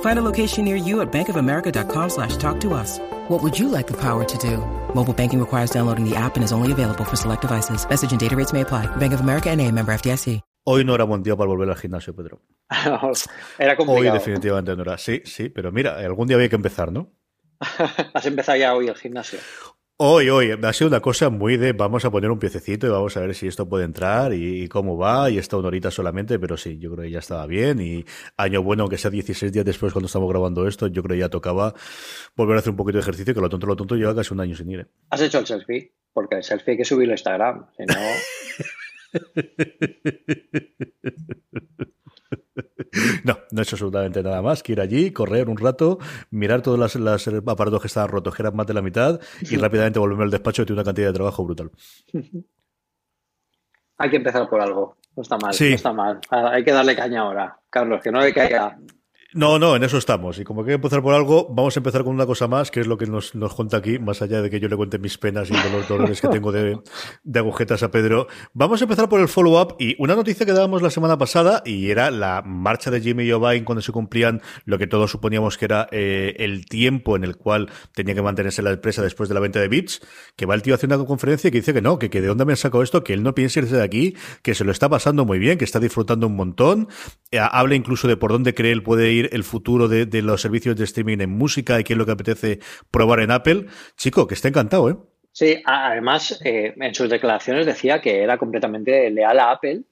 Find a location near you at bankofamerica.com slash talk to us. What would you like the power to do? Mobile banking requires downloading the app and is only available for select devices. Message and data rates may apply. Bank of America and a member FDIC. Hoy no era buen día para volver al gimnasio, Pedro. era complicado. Hoy definitivamente no era. Sí, sí, pero mira, algún día había que empezar, ¿no? Has empezado ya hoy el gimnasio. Hoy, hoy, ha sido una cosa muy de vamos a poner un piececito y vamos a ver si esto puede entrar y, cómo va, y está una horita solamente, pero sí, yo creo que ya estaba bien y año bueno, aunque sea 16 días después cuando estamos grabando esto, yo creo que ya tocaba volver a hacer un poquito de ejercicio, que lo tonto, lo tonto lleva casi un año sin ir. ¿eh? ¿Has hecho el selfie? Porque el selfie hay que subirlo a Instagram, si no... No, no he hecho absolutamente nada más que ir allí, correr un rato, mirar todos los, aparatos que estaban rotos, que eran más de la mitad, y rápidamente volverme al despacho y tiene una cantidad de trabajo brutal. Hay que empezar por algo. No está mal, no está mal. Hay que darle caña ahora, Carlos, que no le caiga no, no, en eso estamos. Y como que empezar por algo, vamos a empezar con una cosa más, que es lo que nos, nos cuenta aquí, más allá de que yo le cuente mis penas y los dolores que tengo de, de, agujetas a Pedro. Vamos a empezar por el follow-up y una noticia que dábamos la semana pasada y era la marcha de Jimmy Jovine cuando se cumplían lo que todos suponíamos que era eh, el tiempo en el cual tenía que mantenerse la empresa después de la venta de bits, que va el tío haciendo una conferencia y que dice que no, que, que de dónde me sacado esto, que él no piensa irse de aquí, que se lo está pasando muy bien, que está disfrutando un montón. Eh, habla incluso de por dónde cree él puede ir el futuro de, los servicios de streaming en música y qué es lo que apetece probar en Apple. Chico, que está encantado, ¿eh? Sí, además, eh, en sus declaraciones decía que era completamente leal a Apple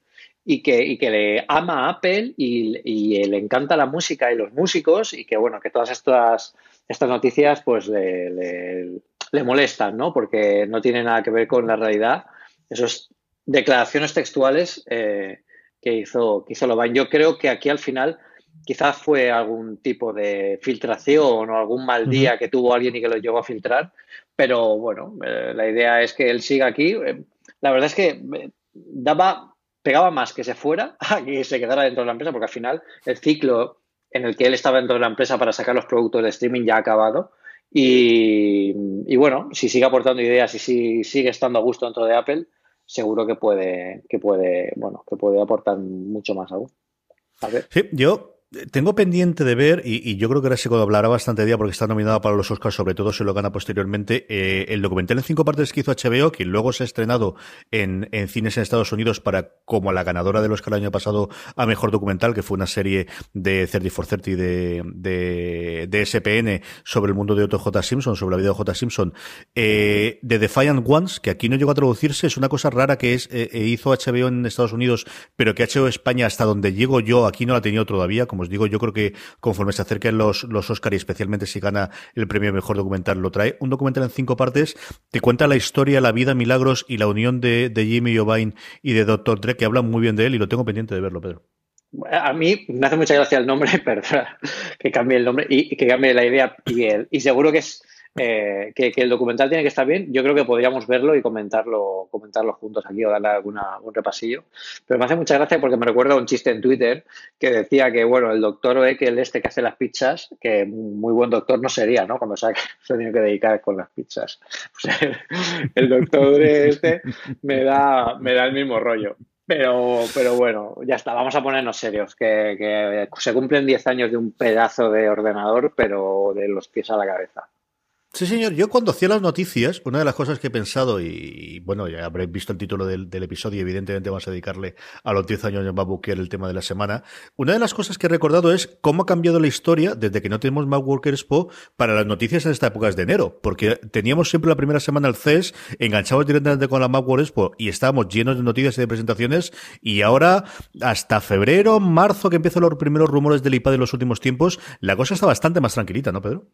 y que, le ama a Apple y, le encanta la música y los músicos y que, bueno, que todas estas, estas noticias pues le, molestan, ¿no? Porque no tiene nada que ver con la realidad. Esas declaraciones textuales eh, que hizo, que hizo. Yo creo que aquí al final quizás fue algún tipo de filtración o algún mal día que tuvo alguien y que lo llevó a filtrar, pero bueno, eh, la idea es que él siga aquí. Eh, la verdad es que eh, daba, pegaba más que se fuera a que se quedara dentro de la empresa, porque al final el ciclo en el que él estaba dentro de la empresa para sacar los productos de streaming ya ha acabado. Y, y bueno, si sigue aportando ideas y si sigue estando a gusto dentro de Apple, seguro que puede, que puede, bueno, que puede aportar mucho más aún. Sí, yo tengo pendiente de ver, y, yo creo que ahora se hablará bastante día porque está nominada para los Oscars, sobre todo si lo gana posteriormente, eh, el documental en cinco partes que hizo HBO, que luego se ha estrenado en, cines en Estados Unidos para como la ganadora del Oscar el año pasado a Mejor Documental, que fue una serie de 30 for 30 de, de, de SPN sobre el mundo de Otto J. Simpson, sobre la vida de J. Simpson, eh, de Defiant Ones, que aquí no llegó a traducirse, es una cosa rara que es eh, hizo HBO en Estados Unidos, pero que HBO España, hasta donde llego yo, aquí no la ha tenido todavía, como os digo, yo creo que conforme se acerquen los, los Oscar y especialmente si gana el premio Mejor Documental, lo trae. Un documental en cinco partes que cuenta la historia, la vida, milagros y la unión de, de Jimmy Jovine y de Dr. Dre, que hablan muy bien de él y lo tengo pendiente de verlo, Pedro. A mí me hace mucha gracia el nombre, pero que cambie el nombre y, que cambie la idea y, y seguro que es eh, que, el documental tiene que estar bien, yo creo que podríamos verlo y comentarlo, comentarlo juntos aquí o darle alguna, un repasillo. Pero me hace mucha gracia porque me recuerda un chiste en Twitter que decía que, bueno, el doctor el este que hace las pizzas, que muy buen doctor no sería, ¿no? Cuando se, se tiene que dedicar con las pizzas. el doctor este me da, me da el mismo rollo. Pero, pero bueno, ya está, vamos a ponernos serios, que, que se cumplen 10 años de un pedazo de ordenador, pero de los pies a la cabeza. Sí, señor. Yo cuando hacía las noticias, una de las cosas que he pensado, y, bueno, ya habréis visto el título del, episodio, evidentemente vamos a dedicarle a los 10 años de Babu, que el tema de la semana. Una de las cosas que he recordado es cómo ha cambiado la historia desde que no tenemos Mac Worker Expo para las noticias en esta época de enero. Porque teníamos siempre la primera semana el CES, enganchados directamente con la Mac World Expo y estábamos llenos de noticias y de presentaciones. Y ahora, hasta febrero, marzo, que empiezan los primeros rumores del iPad de los últimos tiempos, la cosa está bastante más tranquilita, ¿no, Pedro?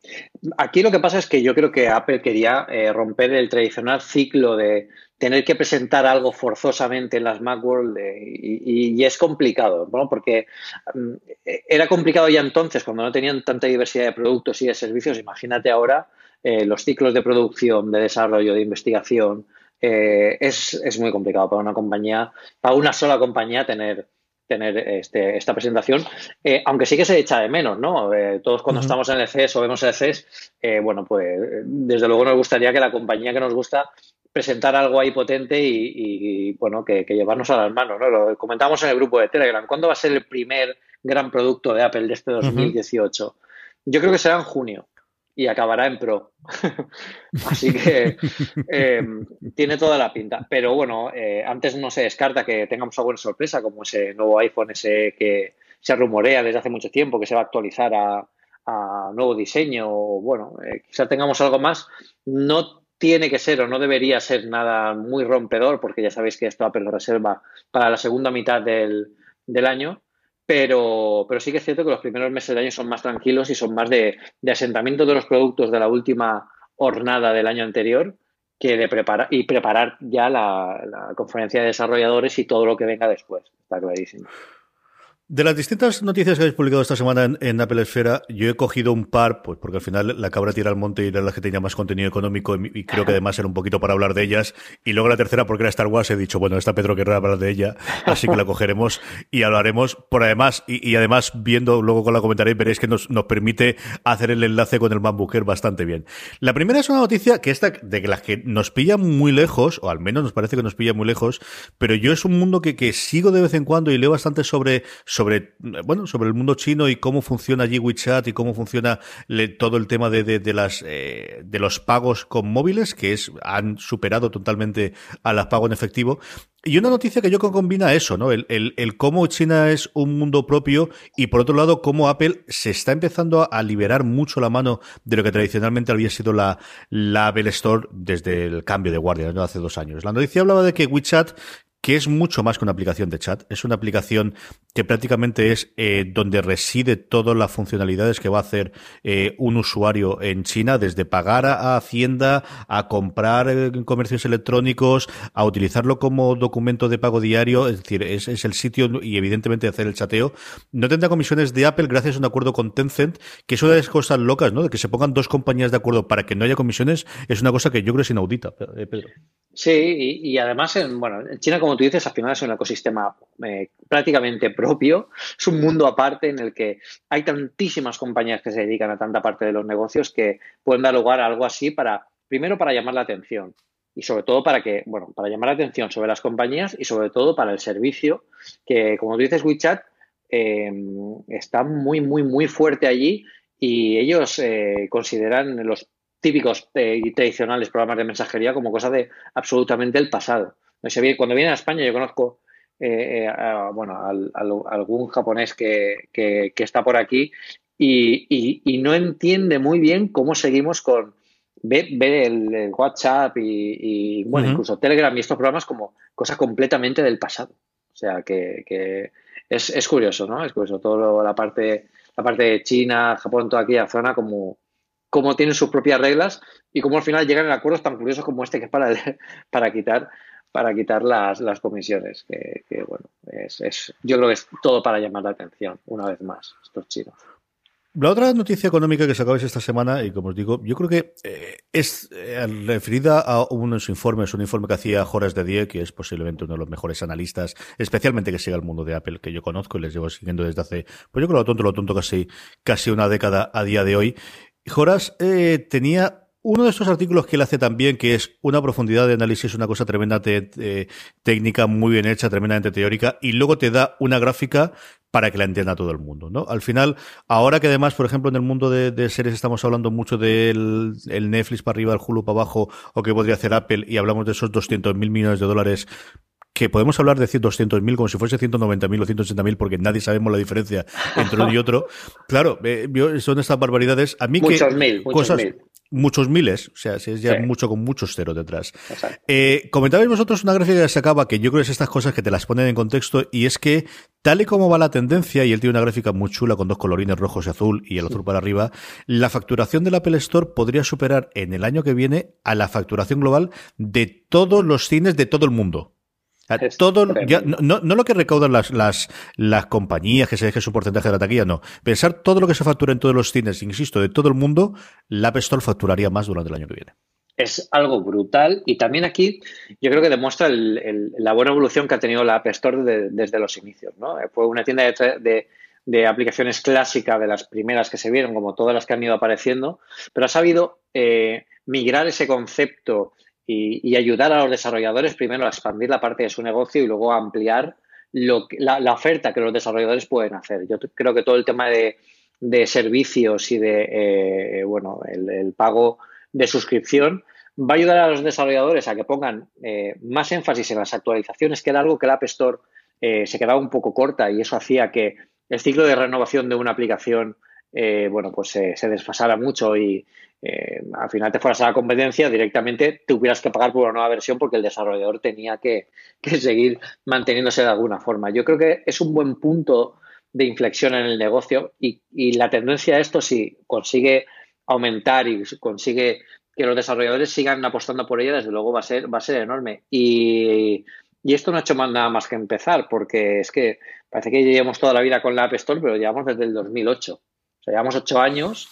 Aquí lo que pasa es que yo yo creo que Apple quería eh, romper el tradicional ciclo de tener que presentar algo forzosamente en las Macworld y, es complicado, ¿no? porque mm, era complicado ya entonces cuando no tenían tanta diversidad de productos y de servicios. Imagínate ahora eh, los ciclos de producción, de desarrollo, de investigación. Eh, es, es, muy complicado para una compañía, para una sola compañía tener tener este, esta presentación, eh, aunque sí que se echa de menos, ¿no? Eh, todos cuando estamos en el CES o vemos el CES, eh, bueno, pues desde luego nos gustaría que la compañía que nos gusta presentara algo ahí potente y, bueno, que, llevarnos a las manos, ¿no? Lo comentamos en el grupo de Telegram. ¿Cuándo va a ser el primer gran producto de Apple de este 2018? Yo creo que será en junio y acabará en Pro. Así que em, tiene toda la pinta. Pero bueno, eh, antes no se descarta que tengamos alguna sorpresa, como ese nuevo iPhone ese que se rumorea desde hace mucho tiempo, que se va a actualizar a, nuevo diseño. O, bueno, eh, quizá tengamos algo más. No tiene que ser o no debería ser nada muy rompedor, porque ya sabéis que esto Apple lo reserva para la segunda mitad del, del año pero, pero sí que es cierto que los primeros meses del año son más tranquilos y son más de, asentamiento de los productos de la última jornada del año anterior que de preparar y preparar ya la, la conferencia de desarrolladores y todo lo que venga después. Está clarísimo. De las distintas noticias que habéis publicado esta semana en, Apple Esfera, yo he cogido un par, pues porque al final la cabra tira al monte y era la que tenía más contenido económico y, creo que además era un poquito para hablar de ellas. Y luego la tercera, porque era Star Wars, he dicho, bueno, esta Pedro querrá hablar de ella, así que la cogeremos y hablaremos. Por además, y, además viendo, luego con la comentaréis, veréis que nos, nos permite hacer el enlace con el MacBooker bastante bien. La primera es una noticia que esta, de que las que nos pillan muy lejos, o al menos nos parece que nos pilla muy lejos, pero yo es un mundo que, que sigo de vez en cuando y leo bastante sobre sobre, bueno, sobre el mundo chino y cómo funciona allí WeChat y cómo funciona todo el tema de, eh, de los pagos con móviles, que es, han superado totalmente a las pagos en efectivo. Y una noticia que yo combina eso, ¿no? El, el, el, cómo China es un mundo propio y por otro lado cómo Apple se está empezando a liberar mucho la mano de lo que tradicionalmente había sido la, la Apple Store desde el cambio de guardia, ¿no? Hace dos años. La noticia hablaba de que WeChat que es mucho más que una aplicación de chat. Es una aplicación que prácticamente es eh, donde reside todas las funcionalidades que va a hacer eh, un usuario en China, desde pagar a, Hacienda, a comprar en comercios electrónicos, a utilizarlo como documento de pago diario. Es decir, es, es, el sitio y evidentemente hacer el chateo. No tendrá comisiones de Apple gracias a un acuerdo con Tencent, que es una de las cosas locas, ¿no? De que se pongan dos compañías de acuerdo para que no haya comisiones, es una cosa que yo creo es inaudita, eh, Pedro. Sí, y, y además, en, bueno, en China, como como tú dices, al final es un ecosistema eh, prácticamente propio, es un mundo aparte en el que hay tantísimas compañías que se dedican a tanta parte de los negocios que pueden dar lugar a algo así para, primero, para llamar la atención y sobre todo para que, bueno, para llamar la atención sobre las compañías y sobre todo para el servicio que, como tú dices, WeChat eh, está muy, muy, muy fuerte allí y ellos eh, consideran los típicos y tradicionales programas de mensajería como cosa de absolutamente el pasado. Cuando viene a España yo conozco eh, eh, bueno, algún japonés que, está por aquí y, no entiende muy bien cómo seguimos con ver, el, WhatsApp y, bueno, incluso Telegram y estos programas como cosa completamente del pasado. O sea que, es, curioso, ¿no? Es curioso todo la parte, la parte de China, Japón, toda aquella zona como, como tienen sus propias reglas y cómo al final llegan a acuerdos tan curiosos como este que es para, para quitar para quitar las, las comisiones, que, bueno, es, es, yo creo que es todo para llamar la atención, una vez más, estos chinos. La otra noticia económica que sacabais esta semana, y como os digo, yo creo que eh, es eh, referida a unos informes, un informe que hacía Horace de Die, que es posiblemente uno de los mejores analistas, especialmente que siga el mundo de Apple, que yo conozco y les llevo siguiendo desde hace, pues yo creo lo tonto, lo tonto casi, casi una década a día de hoy. Horace eh, tenía uno de estos artículos que él hace también, que es una profundidad de análisis, una cosa tremenda técnica, muy bien hecha, tremendamente teórica, y luego te da una gráfica para que la entienda todo el mundo, ¿no? Al final, ahora que además, por ejemplo, en el mundo de, series estamos hablando mucho del Netflix para arriba, el Hulu para abajo, o que podría hacer Apple, y hablamos de esos 200 mil millones de dólares que podemos hablar de 200.000 como si fuese 190.000 o 180.000 porque nadie sabemos la diferencia entre uno y otro. Claro, eh, son estas barbaridades. A mí muchos que mil, muchos mil muchos miles, o sea, si es ya mucho con muchos ceros detrás. Eh, comentabais vosotros una gráfica que se acaba, que yo creo que es estas cosas que te las ponen en contexto, y es que, tal y como va la tendencia, y él tiene una gráfica muy chula con dos colorines rojos y azul, y el azul para arriba, la facturación del Apple Store podría superar en el año que viene a la facturación global de todos los cines de todo el mundo. Todo, no, no, lo que recaudan las, las, las compañías, que se deje su porcentaje de la taquilla, no. Pensar todo lo que se factura en todos los cines, insisto, de todo el mundo, la App Store facturaría más durante el año que viene. Es algo brutal y también aquí yo creo que demuestra la buena evolución que ha tenido la App Store desde los inicios. ¿no? Fue una tienda de, de, aplicaciones clásica de las primeras que se vieron, como todas las que han ido apareciendo, pero ha sabido eh, migrar ese concepto y, ayudar a los desarrolladores primero a expandir la parte de su negocio y luego a ampliar lo, la, la, oferta que los desarrolladores pueden hacer. Yo creo que todo el tema de, servicios y de eh, bueno el, pago de suscripción va a ayudar a los desarrolladores a que pongan eh, más énfasis en las actualizaciones, que era algo que la App Store eh, se quedaba un poco corta y eso hacía que el ciclo de renovación de una aplicación bueno, pues se desfasara mucho y, eh, al final te fueras a la competencia, directamente tuvieras que pagar por una nueva versión porque el desarrollador tenía que, seguir manteniéndose de alguna forma. Yo creo que es un buen punto de inflexión en el negocio y, la tendencia a esto, si consigue aumentar y consigue que los desarrolladores sigan apostando por ella, desde luego va a ser, va a ser enorme. Y, esto no ha hecho nada más que empezar, porque es que parece que llevamos toda la vida con la App Store, pero llevamos desde el 2008. O sea, llevamos ocho años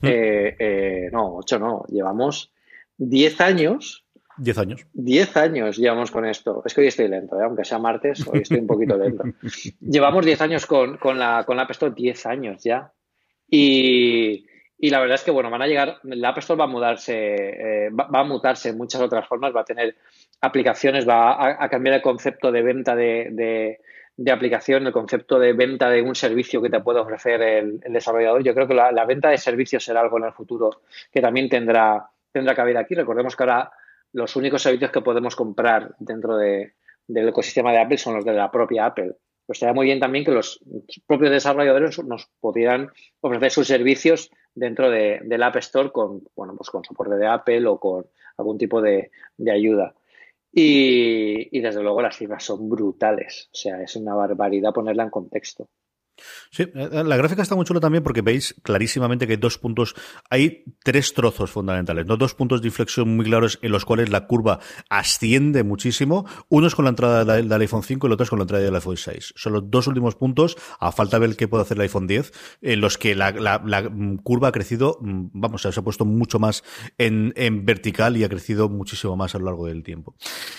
Mm. Eh, eh, no, ocho no, llevamos diez años. Diez años. Diez años llevamos con esto. Es que hoy estoy lento, ¿eh? aunque sea martes, hoy estoy un poquito lento. llevamos diez años con, la, con la App Store, diez años ya. Y, la verdad es que, bueno, van a llegar, la App Store va a mudarse, va, a mutarse en muchas otras formas, va a tener aplicaciones, va a, cambiar el concepto de venta de, de aplicación, el concepto de venta de un servicio que te puede ofrecer el, desarrollador. Yo creo que la, venta de servicios será algo en el futuro que también tendrá, tendrá cabida aquí. Recordemos que ahora los únicos servicios que podemos comprar dentro del ecosistema de Apple son los de la propia Apple. Pues estaría muy bien también que los propios desarrolladores nos pudieran ofrecer sus servicios dentro de, del App Store con, bueno, pues con soporte de Apple o con algún tipo de ayuda. Y, desde luego las cifras son brutales. O sea, es una barbaridad ponerla en contexto. Sí, eh, eh, la gráfica está muy chula también porque veis clarísimamente que hay dos puntos, hay tres trozos fundamentales, ¿no? Dos puntos de inflexión muy claros en los cuales la curva asciende muchísimo. Uno es con la entrada del, iPhone 5 y el otro es con la entrada del iPhone 6. Son los dos últimos puntos, a falta de ver qué puede hacer el iPhone 10, en los que la, curva ha crecido, mm, vamos, se ha puesto mucho más en, vertical y ha crecido muchísimo más a lo largo del tiempo.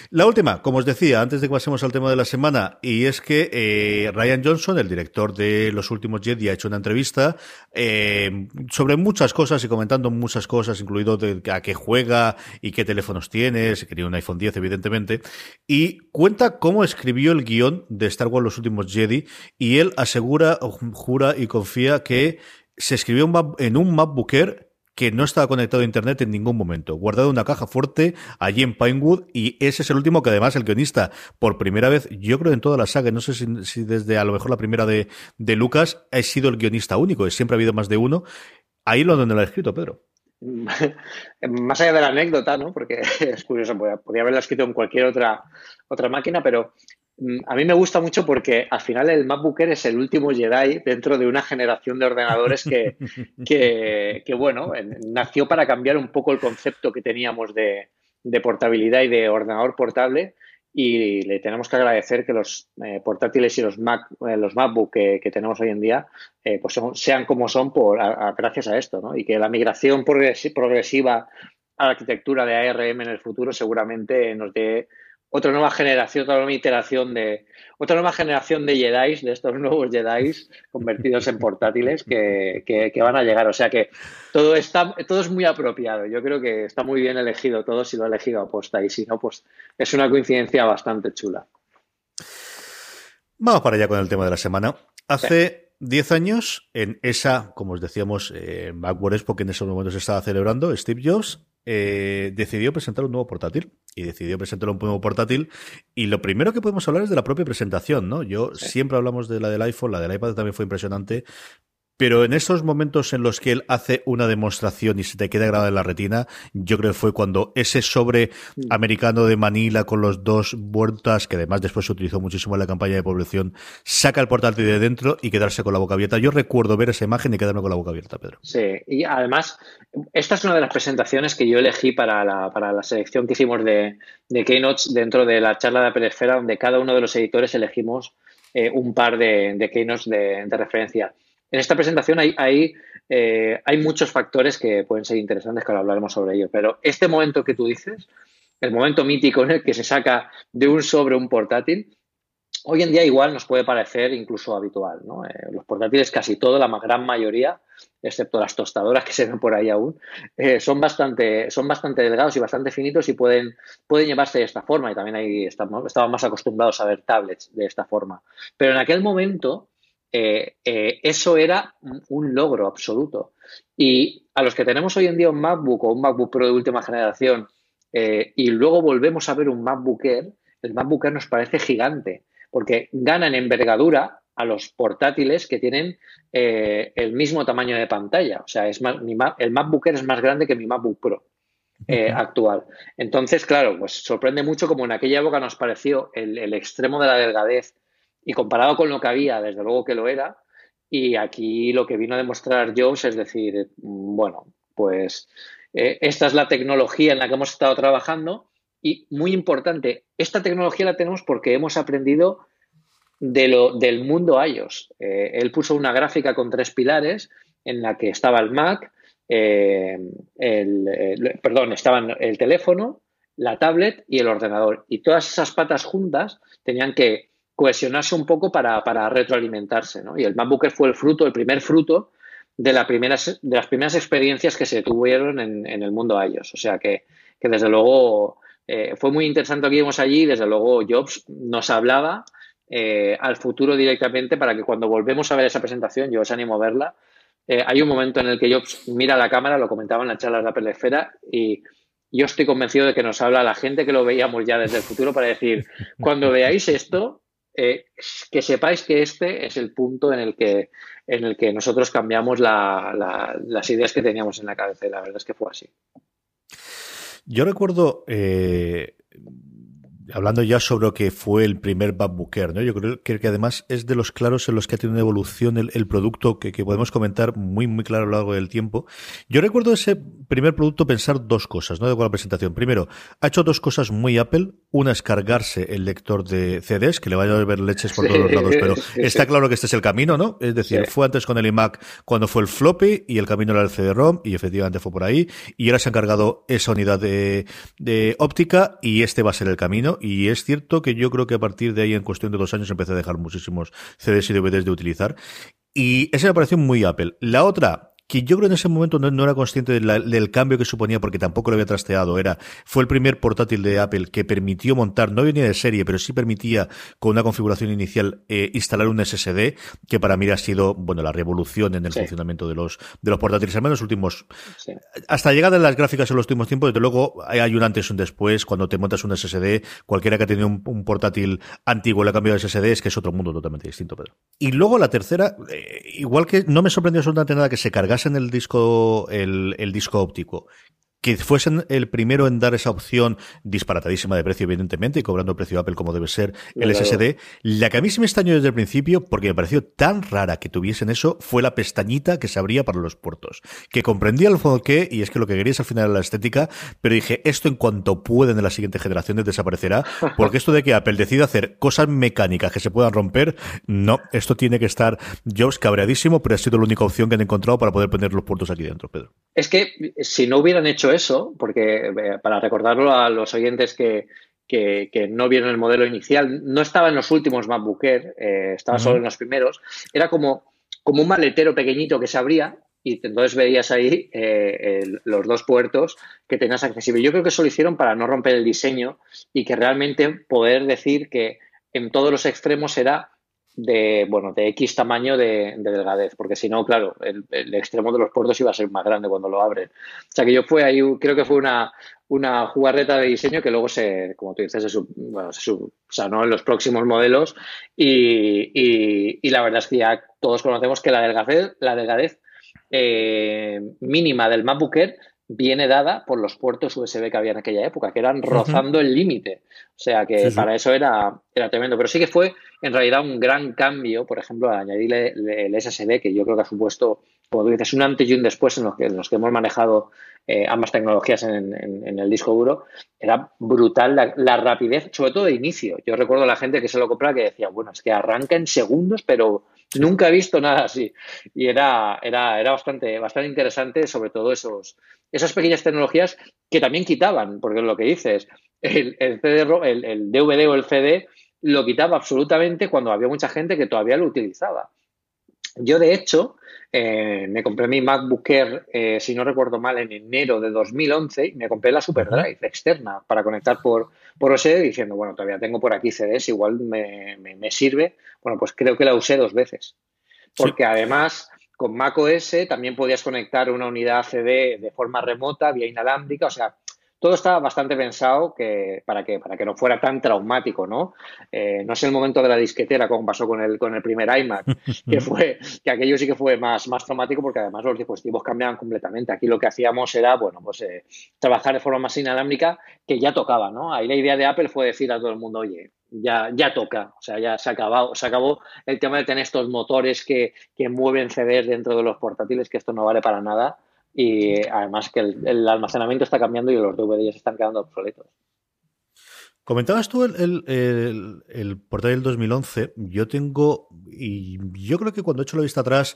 La última, como os decía, antes de que pasemos al tema de la semana, y es que eh, Ryan Johnson, el director de los últimos Jedi ha hecho una entrevista eh, sobre muchas cosas y comentando muchas cosas, incluido a qué juega y qué teléfonos tiene, si quería un iPhone 10 evidentemente, y cuenta cómo escribió el guion de Star Wars los últimos Jedi y él asegura, jura y confía que se escribió en un MacBook Air que no estaba conectado a internet en ningún momento, guardado en una caja fuerte allí en Pinewood y ese es el último que además el guionista por primera vez, yo creo en toda la saga, no sé si, desde a lo mejor la primera de, de Lucas ha sido el guionista único, siempre ha habido más de uno. Ahí lo donde lo ha escrito Pedro. Más allá de la anécdota, ¿no? Porque es curioso, podría haberlo escrito en cualquier otra, otra máquina, pero a mí me gusta mucho porque al final el MacBook Air es el último Jedi dentro de una generación de ordenadores que, que, bueno, nació para cambiar un poco el concepto que teníamos de, portabilidad y de ordenador portable y le tenemos que agradecer que los eh, portátiles y los Mac, eh, los MacBook que, tenemos hoy en día eh, pues sean como son por, gracias a esto, ¿no? Y que la migración progresiva a la arquitectura de ARM en el futuro seguramente nos dé otra nueva generación, otra nueva iteración de, otra nueva generación de Jedi, de estos nuevos Jedi convertidos en portátiles que, que, van a llegar. O sea que todo está, todo es muy apropiado. Yo creo que está muy bien elegido todo si lo ha elegido aposta y si no, pues es una coincidencia bastante chula. Vamos para allá con el tema de la semana. Hace 10 años, en esa, como os decíamos, eh, Backward Expo, que en esos momentos se estaba celebrando, Steve Jobs eh, decidió presentar un nuevo portátil y decidió presentar un nuevo portátil y lo primero que podemos hablar es de la propia presentación, ¿no? Yo siempre hablamos de la del iPhone, la del iPad también fue impresionante, pero en esos momentos en los que él hace una demostración y se te queda grabada en la retina, yo creo que fue cuando ese sobre americano de Manila con los dos vueltas, que además después se utilizó muchísimo en la campaña de población, saca el portátil de dentro y quedarse con la boca abierta. Yo recuerdo ver esa imagen y quedarme con la boca abierta, Pedro. Sí, y además, esta es una de las presentaciones que yo elegí para la, para la selección que hicimos de, de Keynotes dentro de la charla de Apple Esfera, donde cada uno de los editores elegimos eh, un par de, de Keynotes de, de referencia. En esta presentación eh, hay muchos factores que pueden ser interesantes, que ahora hablaremos sobre ello, pero este momento que tú dices, el momento mítico en el que se saca de un sobre un portátil, hoy en día igual nos puede parecer incluso habitual. Eh, los portátiles, casi todo, la gran mayoría, excepto las tostadoras que se ven por ahí aún, eh, son, bastante, son bastante delgados y bastante finitos y pueden, llevarse de esta forma. Y también ahí estamos, más acostumbrados a ver tablets de esta forma. Pero en aquel momento eh, eh, eso era un logro absoluto. Y a los que tenemos hoy en día un MacBook o un MacBook Pro de última generación eh, y luego volvemos a ver un MacBook Air, el MacBook Air nos parece gigante porque ganan envergadura a los portátiles que tienen el mismo tamaño de pantalla. O sea, es el MacBook Air es más grande que mi MacBook Pro. actual. Entonces, claro, pues sorprende mucho como en aquella época nos pareció el extremo de la delgadez y comparado con lo que había, desde luego que lo era. Y aquí lo que vino a demostrar Jobs es decir, mm, bueno, pues eh, esta es la tecnología en la que hemos estado trabajando y muy importante, esta tecnología la tenemos porque hemos aprendido de lo, del mundo iOS. Eh, él puso una gráfica con tres pilares en la que estaba el Mac, eh, el, perdón, estaban el teléfono, la tablet y el ordenador. Y todas esas patas juntas tenían que cohesionarse un poco para, retroalimentarse. ¿no? Y el MacBook fue el fruto, el primer fruto de, la de las primeras experiencias que se tuvieron en, el mundo iOS. O sea que, desde luego eh, fue muy interesante que vimos allí. Desde luego Jobs nos hablaba eh, al futuro directamente para que cuando volvemos a ver esa presentación, yo os animo a verla. Eh, hay un momento en el que Jobs mira la cámara, lo comentaba en la charla de la Pelesfera, y yo estoy convencido de que nos habla la gente que lo veíamos ya desde el futuro para decir, cuando veáis esto, eh, que sepáis que este es el punto en el que, en el que nosotros cambiamos las ideas que teníamos en la cabeza y la verdad es que fue así. Yo recuerdo eh, hablando ya sobre lo que fue el primer MacBooker, ¿no? Yo creo que, además es de los claros en los que ha tenido una evolución el, producto que, podemos comentar muy, muy claro a lo largo del tiempo. Yo recuerdo ese primer producto pensar dos cosas, ¿no? De la presentación. Primero, ha hecho dos cosas muy Apple. Una es cargarse el lector de CDs, que le vaya a ver leches por todos los lados, pero está claro que este es el camino, ¿no? Es decir, fue antes con el iMac cuando fue el floppy y el camino era el CD-ROM y efectivamente fue por ahí. Y ahora se han cargado esa unidad de, de óptica y este va a ser el camino y es cierto que yo creo que a partir de ahí, en cuestión de dos años, empecé a dejar muchísimos CDs y DVDs de utilizar. Y esa me pareció muy Apple. La otra, que yo creo en ese momento no, era consciente del cambio que suponía porque tampoco lo había trasteado. Era, fue el primer portátil de Apple que permitió montar, no venía de serie, pero sí permitía con una configuración inicial eh, instalar un SSD, que para mí ha sido, bueno, la revolución en el funcionamiento de los, de los portátiles, al menos los últimos, hasta llegada de las gráficas en los últimos tiempos, desde luego hay un antes y un después, cuando te montas un SSD, cualquiera que ha tenido un, portátil antiguo le ha cambiado de SSD, es que es otro mundo totalmente distinto, Pedro. Y luego la tercera, eh, igual que no me sorprendió absolutamente nada que se cargase en el disco, el, disco óptico, que fuesen el primero en dar esa opción disparatadísima de precio, evidentemente, y cobrando el precio Apple como debe ser el SSD. La que a mí se me extrañó desde el principio, porque me pareció tan rara que tuviesen eso, fue la pestañita que se abría para los puertos. Que comprendía el fondo que, y es que lo que quería es al final era la estética, pero dije, esto en cuanto pueden en las siguientes generaciones desaparecerá, porque esto de que Apple decida hacer cosas mecánicas que se puedan romper, no, esto tiene que estar Jobs cabreadísimo, pero ha sido la única opción que han encontrado para poder poner los puertos aquí dentro, Pedro. Es que si no hubieran hecho eso, porque eh, para recordarlo a los oyentes que, que, no vieron el modelo inicial, no estaba en los últimos MacBook Air, eh, estaba solo en los primeros, era como, como un maletero pequeñito que se abría y entonces veías ahí eh, los dos puertos que tenías accesible. Yo creo que eso lo hicieron para no romper el diseño y que realmente poder decir que en todos los extremos era de, bueno, de X tamaño de, delgadez, porque si no, claro, el, extremo de los puertos iba a ser más grande cuando lo abren. O sea que yo fue ahí, creo que fue una, una jugarreta de diseño que luego se, como tú dices, se, bueno, se en los próximos modelos y, y, la verdad es que ya todos conocemos que la delgadez, la delgadez eh, mínima del MacBook Air viene dada por los puertos USB que había en aquella época, que eran rozando el límite. O sea que para eso era, era tremendo. Pero sí que fue en realidad un gran cambio, por ejemplo, añadirle el SSD, que yo creo que ha supuesto, como un antes y un después en los que, los que hemos manejado eh, ambas tecnologías en, el disco duro. Era brutal la, rapidez, sobre todo de inicio. Yo recuerdo a la gente que se lo compraba que decía, bueno, es que arranca en segundos, pero nunca he visto nada así. Y era, era, era bastante, bastante interesante, sobre todo esos, esas pequeñas tecnologías que también quitaban, porque lo que dices, el, el, el, el DVD o el CD lo quitaba absolutamente cuando había mucha gente que todavía lo utilizaba. Yo, de hecho, eh, me compré mi MacBook Air, eh, si no recuerdo mal, en enero de 2011 y me compré la SuperDrive externa para conectar por, por OSD diciendo, bueno, todavía tengo por aquí CDs, igual me, sirve. Bueno, pues creo que la usé dos veces. Porque además, con macOS también podías conectar una unidad CD de forma remota, vía inalámbrica, o sea, todo estaba bastante pensado que, para, que, para que no fuera tan traumático, ¿no? Eh, no es el momento de la disquetera como pasó con el, con el primer iMac, que fue, que aquello sí que fue más, más traumático porque además los dispositivos cambiaban completamente. Aquí lo que hacíamos era, bueno, pues eh, trabajar de forma más inalámbrica que ya tocaba, ¿no? Ahí la idea de Apple fue decir a todo el mundo, oye, ya, ya toca, o sea, ya se, acabado, se acabó el tema de tener estos motores que, que mueven CDs dentro de los portátiles, que esto no vale para nada y además que el, almacenamiento está cambiando y los DVDs están quedando obsoletos. Comentabas tú el, el, el, portal del 2011. Yo tengo, y yo creo que cuando he hecho la vista atrás,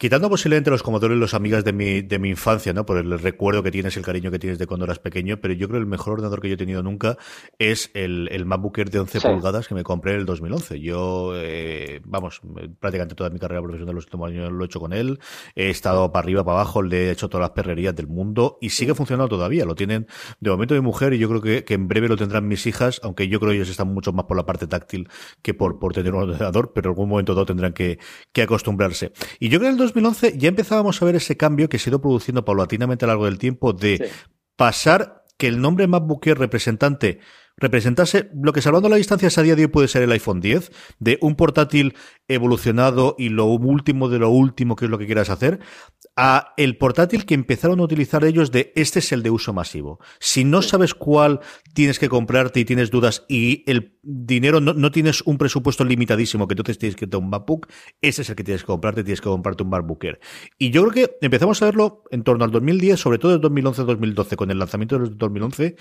Quitando posiblemente los Commodore y los amigas de mi, de mi infancia, ¿no? Por el recuerdo que tienes, el cariño que tienes de cuando eras pequeño, pero yo creo que el mejor ordenador que yo he tenido nunca es el, el MacBook Air de 11 pulgadas que me compré en el 2011. Yo, eh, vamos, prácticamente toda mi carrera profesional los últimos años lo he hecho con él. He estado para arriba, para abajo, le he hecho todas las perrerías del mundo y sigue funcionando todavía. Lo tienen de momento mi mujer y yo creo que, que en breve lo tendrán mis hijas, aunque yo creo que ellos están mucho más por la parte táctil que por, por tener un ordenador, pero en algún momento todo tendrán que, que acostumbrarse. Y yo creo que el 2011 ya empezábamos a ver ese cambio que se ha ido produciendo paulatinamente a lo largo del tiempo de pasar que el nombre MacBook Air representante representase lo que salvando las distancias a día de hoy puede ser el iPhone 10, de un portátil evolucionado y lo último de lo último que es lo que quieras hacer, a el portátil que empezaron a utilizar ellos de este es el de uso masivo. Si no sabes cuál tienes que comprarte y tienes dudas y el dinero no, no tienes un presupuesto limitadísimo que entonces tienes que tener un MacBook, ese es el que tienes que comprarte, tienes que comprarte un MacBook Air. Y yo creo que empezamos a verlo en torno al 2010, sobre todo en 2011-2012, con el lanzamiento del 2011,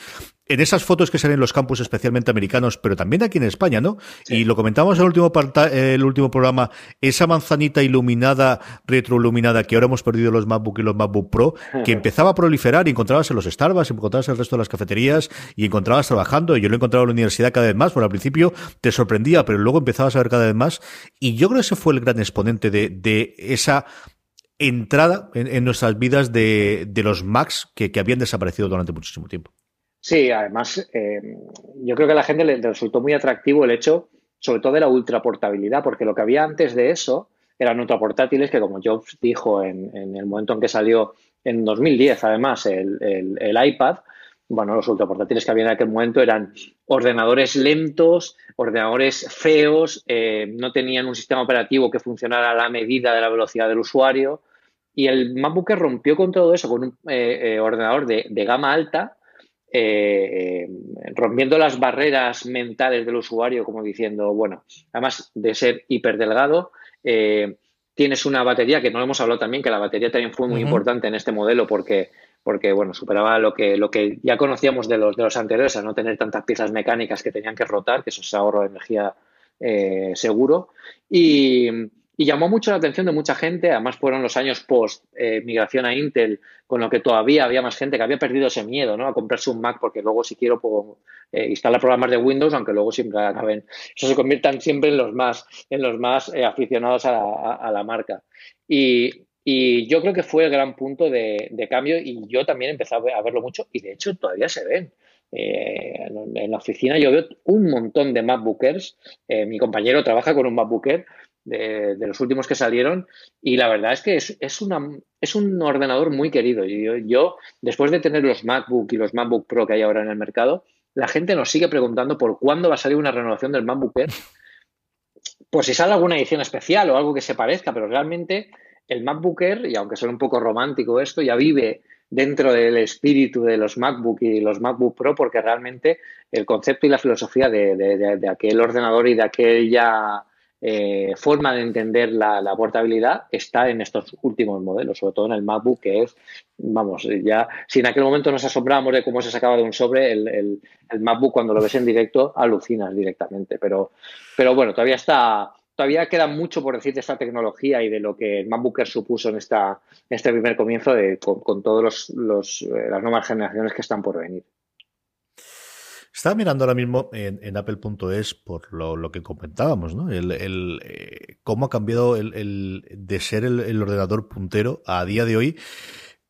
en esas fotos que salen en los campos especialmente americanos, pero también aquí en España, ¿no? Y lo comentamos en el último, el último programa, esa manzanita iluminada, retroiluminada, que ahora hemos perdido los MacBook y los MacBook Pro, que empezaba a proliferar y encontrabas en los Starbucks, encontrabas en el resto de las cafeterías y encontrabas trabajando. Y yo lo he encontrado en la universidad cada vez más, porque al principio te sorprendía, pero luego empezabas a ver cada vez más. Y yo creo que ese fue el gran exponente de, de esa entrada en, nuestras vidas de, de los Macs que, que habían desaparecido durante muchísimo tiempo. Sí, además, eh, yo creo que a la gente le resultó muy atractivo el hecho, sobre todo de la ultraportabilidad, porque lo que había antes de eso eran ultraportátiles que, como Jobs dijo en, el momento en que salió en 2010, además, el, iPad, bueno, los ultraportátiles que había en aquel momento eran ordenadores lentos, ordenadores feos, eh, no tenían un sistema operativo que funcionara a la medida de la velocidad del usuario. Y el MacBook rompió con todo eso, con un eh, ordenador de, gama alta, eh, rompiendo las barreras mentales del usuario, como diciendo, bueno, además de ser hiperdelgado, eh, tienes una batería que no hemos hablado también, que la batería también fue muy importante en este modelo porque, porque bueno, superaba lo que, lo que ya conocíamos de los, de los anteriores, a no tener tantas piezas mecánicas que tenían que rotar, que eso es ahorro de energía eh, seguro. Y, y llamó mucho la atención de mucha gente, además fueron los años post eh, migración a Intel, con lo que todavía había más gente que había perdido ese miedo, ¿no? A comprarse un Mac porque luego si quiero puedo eh, instalar programas de Windows, aunque luego siempre acaben, eso se conviertan siempre en los más, en los más eh, aficionados a la, marca. Y, yo creo que fue el gran punto de, cambio y yo también empecé a verlo mucho y de hecho todavía se ven. En la oficina yo veo un montón de MacBookers. Mi compañero trabaja con un MacBooker de, los últimos que salieron y la verdad es que es, es, una, es un ordenador muy querido. Yo, yo, después de tener los MacBook y los MacBook Pro que hay ahora en el mercado, la gente nos sigue preguntando por cuándo va a salir una renovación del MacBooker, por si sale alguna edición especial o algo que se parezca, pero realmente el MacBooker, y aunque suene un poco romántico esto, ya vive dentro del espíritu de los MacBook y los MacBook Pro, porque realmente el concepto y la filosofía de, aquel ordenador y de aquella eh, forma de entender la, portabilidad está en estos últimos modelos, sobre todo en el MacBook, que es, vamos, ya, si en aquel momento nos asombramos de cómo se sacaba de un sobre, el, MacBook cuando lo ves en directo alucinas directamente, pero, pero bueno, todavía está todavía queda mucho por decir de esta tecnología y de lo que el MacBooker supuso en, esta, este primer comienzo de, con, todas los, eh, las nuevas generaciones que están por venir. Estaba mirando ahora mismo en, Apple.es por lo, que comentábamos, ¿no? El, eh, cómo ha cambiado el, de ser el, ordenador puntero a día de hoy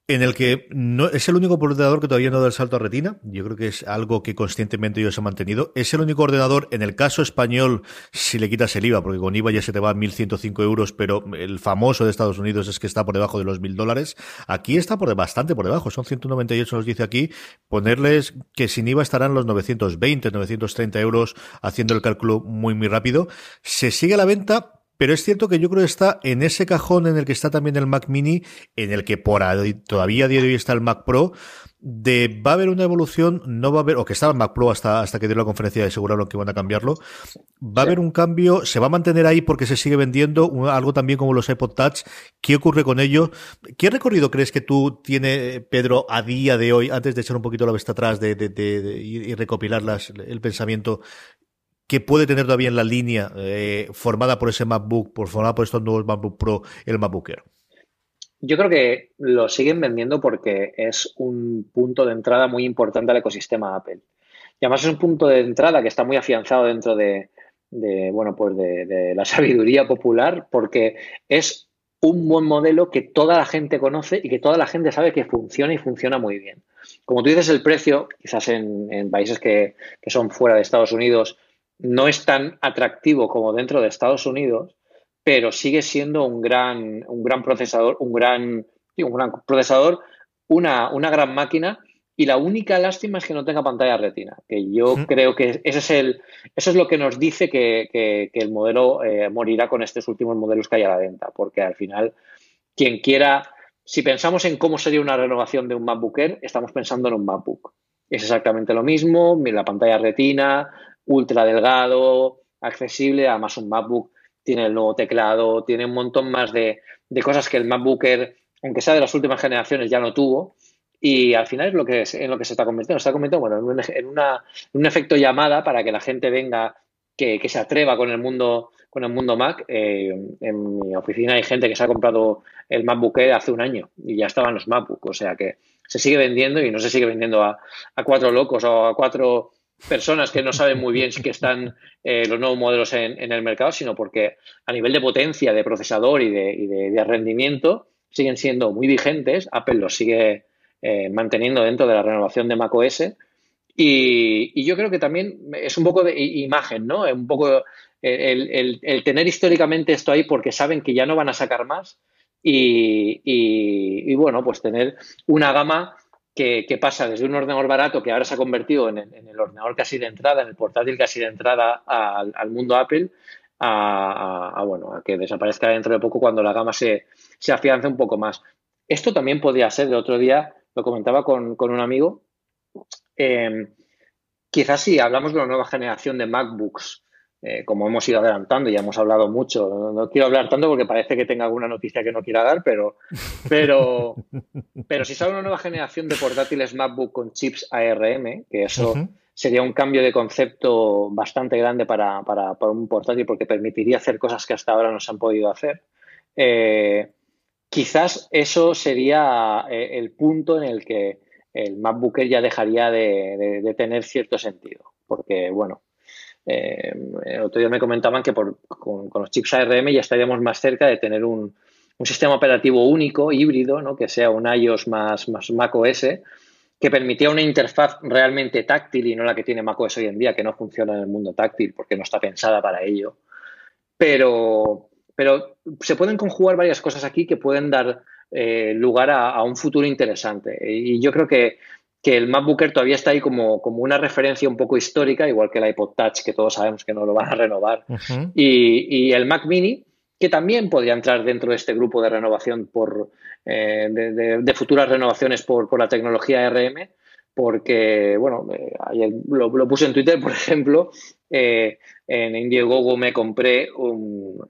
en el que no es el único ordenador que todavía no da el salto a retina. Yo creo que es algo que conscientemente ellos han mantenido. Es el único ordenador, en el caso español, si le quitas el IVA, porque con IVA ya se te va a 1.105 euros, pero el famoso de Estados Unidos es que está por debajo de los 1.000 dólares. Aquí está por bastante por debajo, son 198, nos dice aquí. Ponerles que sin IVA estarán los 920, 930 euros, haciendo el cálculo muy, muy rápido. Se sigue la venta, pero es cierto que yo creo que está en ese cajón en el que está también el Mac Mini, en el que por todavía a día de hoy está el Mac Pro, de va a haber una evolución, no va a haber, o que estaba el Mac Pro hasta, hasta que dio la conferencia y aseguraron que van a cambiarlo, va a haber un cambio, se va a mantener ahí porque se sigue vendiendo, algo también como los iPod Touch, ¿qué ocurre con ello? ¿Qué recorrido crees que tú tiene, Pedro, a día de hoy, antes de echar un poquito la vista atrás de, de, de, y recopilar el pensamiento, que puede tener todavía en la línea eh, formada por ese MacBook, por formada por estos nuevos MacBook Pro, el MacBook Air? Yo creo que lo siguen vendiendo porque es un punto de entrada muy importante al ecosistema Apple. Y además es un punto de entrada que está muy afianzado dentro de, bueno, pues de, la sabiduría popular, porque es un buen modelo que toda la gente conoce y que toda la gente sabe que funciona y funciona muy bien. Como tú dices, el precio, quizás en, países que, que, son fuera de Estados Unidos, no es tan atractivo como dentro de Estados Unidos, pero sigue siendo un gran, un gran procesador, un gran, un gran procesador, una, una gran máquina. Y la única lástima es que no tenga pantalla retina, que yo creo que ese es el, eso es lo que nos dice que, el modelo eh, morirá con estos últimos modelos que hay a la venta, porque al final, quien quiera, si pensamos en cómo sería una renovación de un MacBook Air, estamos pensando en un MacBook. Es exactamente lo mismo, la pantalla retina, ultra delgado, accesible. Además, un MacBook tiene el nuevo teclado, tiene un montón más de, cosas que el MacBooker, aunque sea de las últimas generaciones, ya no tuvo. Y al final es lo que en lo que se está convirtiendo. Se está convirtiendo bueno, en, un, un efecto llamada para que la gente venga, que, se atreva con el mundo, con el mundo Mac. Eh, en mi oficina hay gente que se ha comprado el MacBook hace un año y ya estaban los MacBook. O sea que se sigue vendiendo y no se sigue vendiendo a, a cuatro locos o a cuatro personas que no saben muy bien si que están eh, los nuevos modelos en, el mercado, sino porque a nivel de potencia, de procesador y de, rendimiento siguen siendo muy vigentes. Apple los sigue eh, manteniendo dentro de la renovación de macOS. Y, y yo creo que también es un poco de imagen, ¿no? Un poco el, tener históricamente esto ahí porque saben que ya no van a sacar más. Y, y bueno, pues tener una gama que, pasa desde un ordenador barato que ahora se ha convertido en el, ordenador casi de entrada, en el portátil casi de entrada al, mundo Apple, a, bueno, a que desaparezca dentro de poco cuando la gama se, se afiance un poco más. Esto también podría ser, de otro día lo comentaba con, un amigo, eh, quizás si hablamos de una nueva generación de MacBooks eh, como hemos ido adelantando, ya hemos hablado mucho, no, quiero hablar tanto porque parece que tenga alguna noticia que no quiera dar, pero, pero, pero si sale una nueva generación de portátiles MacBook con chips ARM, que eso sería un cambio de concepto bastante grande para, un portátil porque permitiría hacer cosas que hasta ahora no se han podido hacer. Eh, quizás eso sería eh, el punto en el que el MacBook ya dejaría de, tener cierto sentido. Porque, bueno, eh, el otro día me comentaban que con, los chips ARM ya estaríamos más cerca de tener un, sistema operativo único, híbrido, ¿no? que sea un iOS más, más macOS, que permitía una interfaz realmente táctil y no la que tiene macOS hoy en día, que no funciona en el mundo táctil porque no está pensada para ello. Pero, pero se pueden conjugar varias cosas aquí que pueden dar eh, lugar a, un futuro interesante. Y yo creo que, el MacBook todavía está ahí como, como, una referencia un poco histórica, igual que el iPod Touch, que todos sabemos que no lo van a renovar. y, el Mac Mini, que también podría entrar dentro de este grupo de renovación por, eh, de, futuras renovaciones por, la tecnología RM, porque, bueno, eh, ayer lo, puse en Twitter, por ejemplo, en Indiegogo me compré un,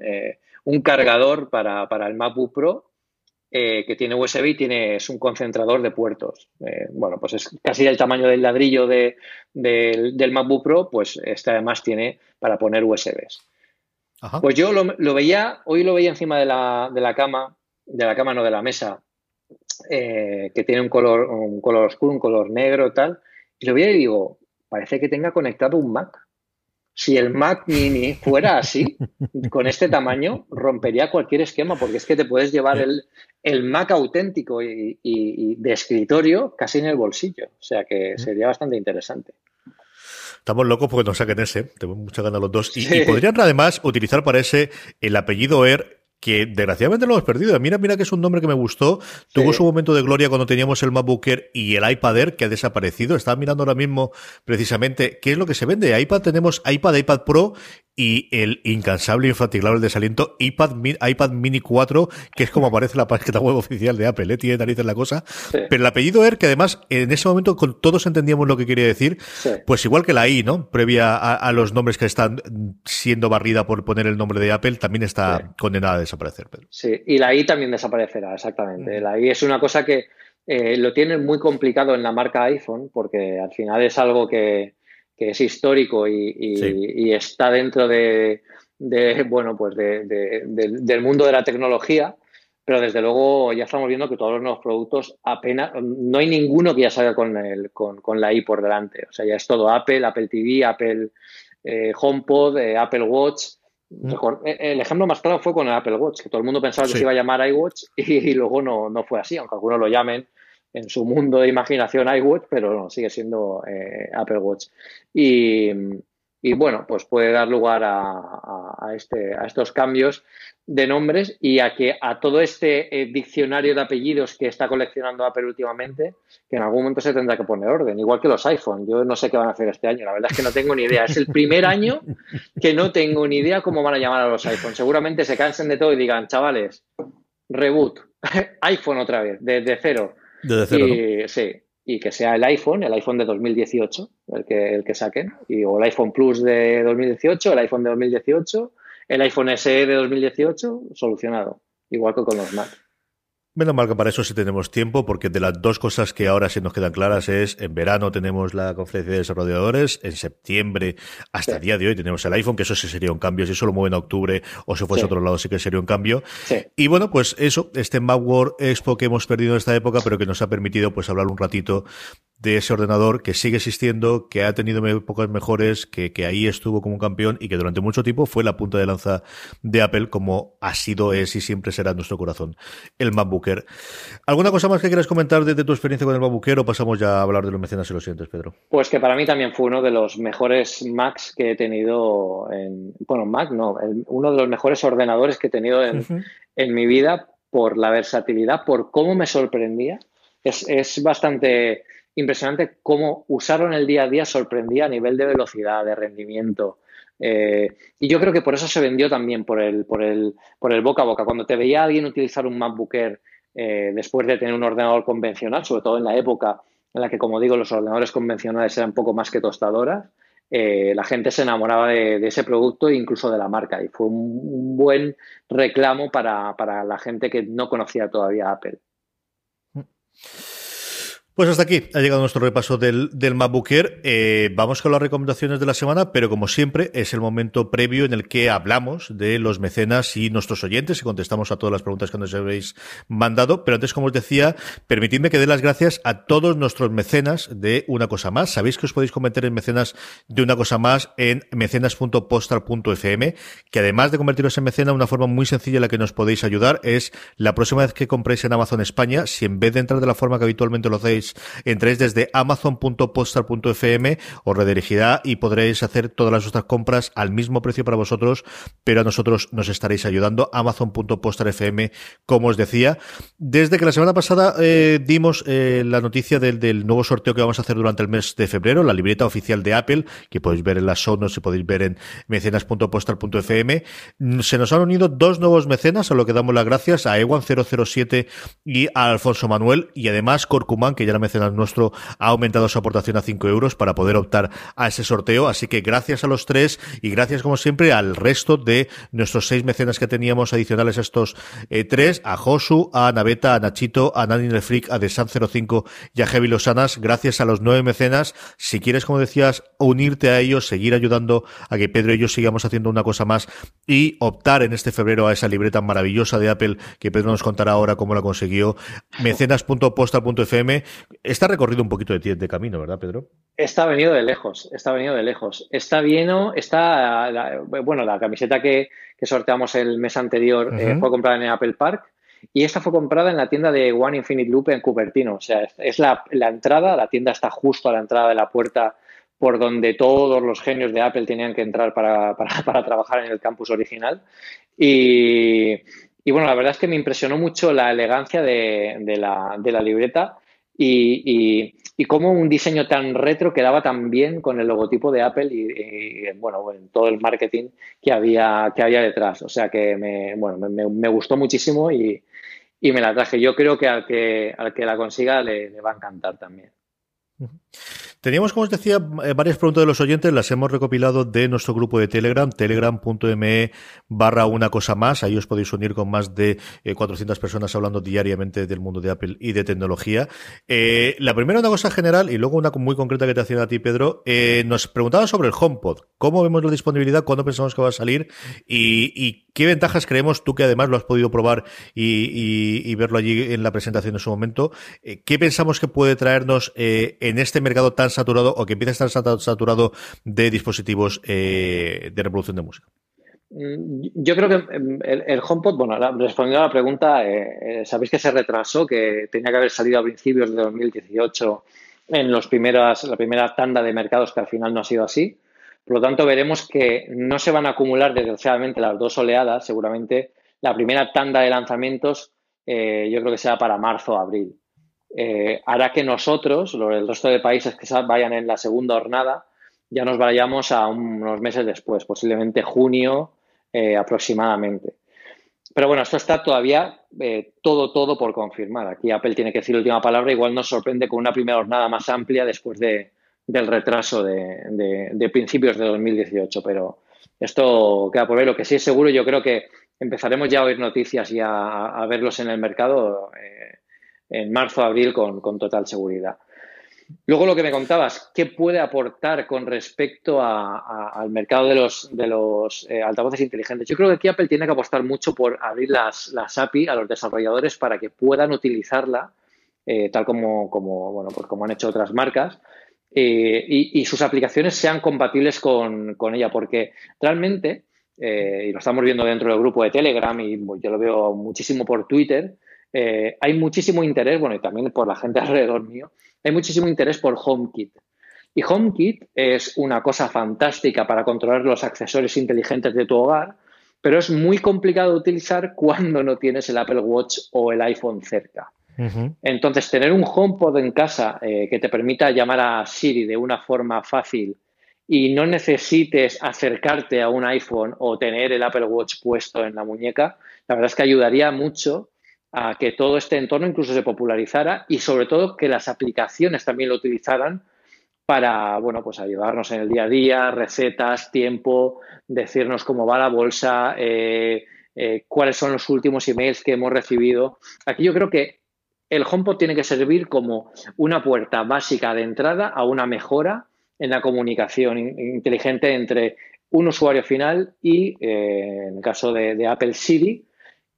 un cargador para, para, el MacBook Pro eh, que tiene USB y tiene, es un concentrador de puertos. Eh, bueno, pues es casi el tamaño del ladrillo de, del MacBook Pro, pues este además tiene para poner USBs. Pues yo lo, veía, hoy lo veía encima de la, de la, cama, de la cama, no de la mesa, eh, que tiene un color, un color oscuro, un color negro, tal, y lo veía y digo, parece que tenga conectado un Mac si el Mac Mini fuera así, con este tamaño, rompería cualquier esquema, porque es que te puedes llevar el, Mac auténtico y, de escritorio casi en el bolsillo. O sea que sería bastante interesante. Estamos locos porque nos saquen ese, tengo muchas ganas los dos. Y, y, podrían además utilizar para ese el apellido Air que desgraciadamente lo hemos perdido. Mira, mira que es un nombre que me gustó. Tuvo su momento de gloria cuando teníamos el MacBook Air y el iPad Air que ha desaparecido. Estaba mirando ahora mismo precisamente qué es lo que se vende. iPad tenemos iPad, iPad Pro y el incansable e infatigable desaliento iPad, iPad Mini 4, que es como aparece la página web oficial de Apple, ¿eh? tiene narices la cosa. Pero el apellido Air, que además en ese momento con todos entendíamos lo que quería decir, pues igual que la I, ¿no? Previa a, los nombres que están siendo barrida por poner el nombre de Apple, también está condenada a desaparecer. Sí, y la I también desaparecerá, exactamente. La I es una cosa que eh, lo tienen muy complicado en la marca iPhone, porque al final es algo que que es histórico y, está dentro de, bueno, pues del mundo de la tecnología, pero desde luego ya estamos viendo que todos los nuevos productos apenas, no hay ninguno que ya salga con, el, con, la I por delante. O sea, ya es todo Apple, Apple TV, Apple eh, HomePod, eh, Apple Watch. Mm. Eh, el ejemplo más claro fue con el Apple Watch, que todo el mundo pensaba que se iba a llamar iWatch y, luego no, no, fue así, aunque algunos lo llamen en su mundo de imaginación iWatch, pero no, sigue siendo eh, Apple Watch. Y, bueno, pues puede dar lugar a, este, a estos cambios de nombres y a que a todo este eh, diccionario de apellidos que está coleccionando Apple últimamente, que en algún momento se tendrá que poner orden, igual que los iPhone. Yo no sé qué van a hacer este año, la verdad es que no tengo ni idea. Es el primer año que no tengo ni idea cómo van a llamar a los iPhone. Seguramente se cansen de todo y digan, chavales, reboot, iPhone otra vez, desde cero. Y, Sí, y que sea el iPhone, el iPhone de 2018, el que, el que saquen, y, o el iPhone Plus de 2018, el iPhone de 2018, el iPhone SE de 2018, solucionado, igual que con los Mac. Menos mal que para eso sí tenemos tiempo, porque de las dos cosas que ahora sí nos quedan claras es, en verano tenemos la conferencia de desarrolladores, en septiembre, hasta el día de hoy tenemos el iPhone, que eso sí sería un cambio, si eso lo mueven en octubre o si fuese a otro lado sí que sería un cambio. Y bueno, pues eso, este Macworld Expo que hemos perdido en esta época, pero que nos ha permitido pues hablar un ratito de ese ordenador que sigue existiendo, que ha tenido épocas mejores, que, que ahí estuvo como un campeón y que durante mucho tiempo fue la punta de lanza de Apple, como ha sido, es y siempre será en nuestro corazón el MacBook ¿Alguna cosa más que quieras comentar de, tu experiencia con el Babuquero o pasamos ya a hablar de los mecenas y los siguientes, Pedro? Pues que para mí también fue uno de los mejores Macs que he tenido en. Bueno, Mac no, uno de los mejores ordenadores que he tenido en, mi vida por la versatilidad, por cómo me sorprendía. Es, bastante impresionante cómo usarlo en el día a día sorprendía a nivel de velocidad, de rendimiento. Eh, y yo creo que por eso se vendió también por el, por el, por el boca a boca. Cuando te veía alguien utilizar un MacBook eh, después de tener un ordenador convencional, sobre todo en la época en la que, como digo, los ordenadores convencionales eran poco más que tostadoras, eh, la gente se enamoraba de, ese producto e incluso de la marca. Y fue un, buen reclamo para, para, la gente que no conocía todavía Apple. Pues hasta aquí ha llegado nuestro repaso del, del. Eh, vamos con las recomendaciones de la semana, pero como siempre es el momento previo en el que hablamos de los mecenas y nuestros oyentes y contestamos a todas las preguntas que nos habéis mandado. Pero antes, como os decía, permitidme que dé las gracias a todos nuestros mecenas de Una Cosa Más. Sabéis que os podéis convertir en mecenas de Una Cosa Más en mecenas.postal.fm, que además de convertiros en mecena, una forma muy sencilla en la que nos podéis ayudar es la próxima vez que compréis en Amazon España, si en vez de entrar de la forma que habitualmente lo hacéis, entréis desde amazon.postal.fm, os redirigirá y podréis hacer todas las otras compras al mismo precio para vosotros, pero a nosotros nos estaréis ayudando. Amazon.postal.fm, como os decía. Desde que la semana pasada eh, dimos eh, la noticia del, nuevo sorteo que vamos a hacer durante el mes de febrero, la libreta oficial de Apple, que podéis ver en las sonos y podéis ver en mecenas.postal.fm, se nos han unido dos nuevos mecenas, a lo que damos las gracias a Ewan007 y a Alfonso Manuel, y además Corcumán, que ya mecenas nuestro ha aumentado su aportación a 5 euros para poder optar a ese sorteo. Así que gracias a los tres y gracias como siempre al resto de nuestros seis mecenas que teníamos adicionales a estos eh, tres, a Josu, a Naveta, a Nachito, a Nani Freak, a Desan05 y a Heavy Losanas. Gracias a los nueve mecenas. Si quieres, como decías, unirte a ellos, seguir ayudando a que Pedro y yo sigamos haciendo una cosa más y optar en este febrero a esa libreta maravillosa de Apple que Pedro nos contará ahora cómo la consiguió. mecenas.postal.fm Está recorrido un poquito de, de camino, ¿verdad, Pedro? Está venido de lejos, está venido de lejos. Está bien, está, bueno, la camiseta que, sorteamos el mes anterior eh, fue comprada en Apple Park y esta fue comprada en la tienda de One Infinite Loop en Cupertino. O sea, es la, entrada, la tienda está justo a la entrada de la puerta por donde todos los genios de Apple tenían que entrar para, trabajar en el campus original. Y, bueno, la verdad es que me impresionó mucho la elegancia de, la, de la libreta y, y, cómo un diseño tan retro quedaba tan bien con el logotipo de Apple y, bueno, en todo el marketing que había, que había detrás. O sea que me, bueno, me, gustó muchísimo y, me la traje. Yo creo que al que, al que la consiga le va a encantar también. Teníamos, como os decía, eh, varias preguntas de los oyentes, las hemos recopilado de nuestro grupo de Telegram, telegram.me barra una cosa más. Ahí os podéis unir con más de 400 eh, personas hablando diariamente del mundo de Apple y de tecnología. Eh, la primera una cosa general y luego una muy concreta que te hacía a ti, Pedro. nos preguntaba sobre el HomePod. ¿Cómo vemos la disponibilidad? ¿Cuándo pensamos que va a salir? ¿Y, qué ventajas creemos tú que además lo has podido probar y, verlo allí en la presentación en su momento? ¿Qué pensamos que puede traernos en este mercado tan saturado o que empieza a estar saturado de dispositivos eh, de reproducción de música? Mm, yo creo que em, el, HomePod, bueno, respondiendo a la pregunta, eh, eh, sabéis que se retrasó, que tenía que haber salido a principios de 2018 en los primeras, la primera tanda de mercados que al final no ha sido así. Por lo tanto, veremos que no se van a acumular desgraciadamente las dos oleadas. Seguramente la primera tanda de lanzamientos yo creo que sea para marzo o abril. Eh, hará que nosotros, el resto de países que vayan en la segunda jornada, ya nos vayamos a unos meses después, posiblemente junio eh, aproximadamente. Pero bueno, esto está todavía eh, todo, todo por confirmar. Aquí Apple tiene que decir la última palabra. Igual nos sorprende con una primera jornada más amplia después de, del retraso de, principios de 2018. Pero esto queda por ver. Lo que sí es seguro, yo creo que empezaremos ya a oír noticias y a, verlos en el mercado en marzo, abril con, total seguridad. Luego lo que me contabas, ¿qué puede aportar con respecto al mercado de los, de los eh, altavoces inteligentes? Yo creo que aquí Apple tiene que apostar mucho por abrir las, las API a los desarrolladores para que puedan utilizarla, eh, tal como, como, bueno, pues como han hecho otras marcas, eh, y, sus aplicaciones sean compatibles con, con ella, porque realmente, y lo estamos viendo dentro del grupo de Telegram, y yo lo veo muchísimo por Twitter, eh, hay muchísimo interés, bueno, y también por la gente alrededor mío, hay muchísimo interés por HomeKit. Y HomeKit es una cosa fantástica para controlar los accesorios inteligentes de tu hogar, pero es muy complicado de utilizar cuando no tienes el Apple Watch o el iPhone cerca. Entonces, tener un HomePod en casa eh, que te permita llamar a Siri de una forma fácil y no necesites acercarte a un iPhone o tener el Apple Watch puesto en la muñeca, la verdad es que ayudaría mucho a que todo este entorno incluso se popularizara y sobre todo que las aplicaciones también lo utilizaran para, bueno, pues ayudarnos en el día a día, recetas, tiempo, decirnos cómo va la bolsa, eh, eh, cuáles son los últimos emails que hemos recibido. Aquí yo creo que el HomePod tiene que servir como una puerta básica de entrada a una mejora en la comunicación inteligente entre un usuario final y, eh, en el caso de, Apple Siri,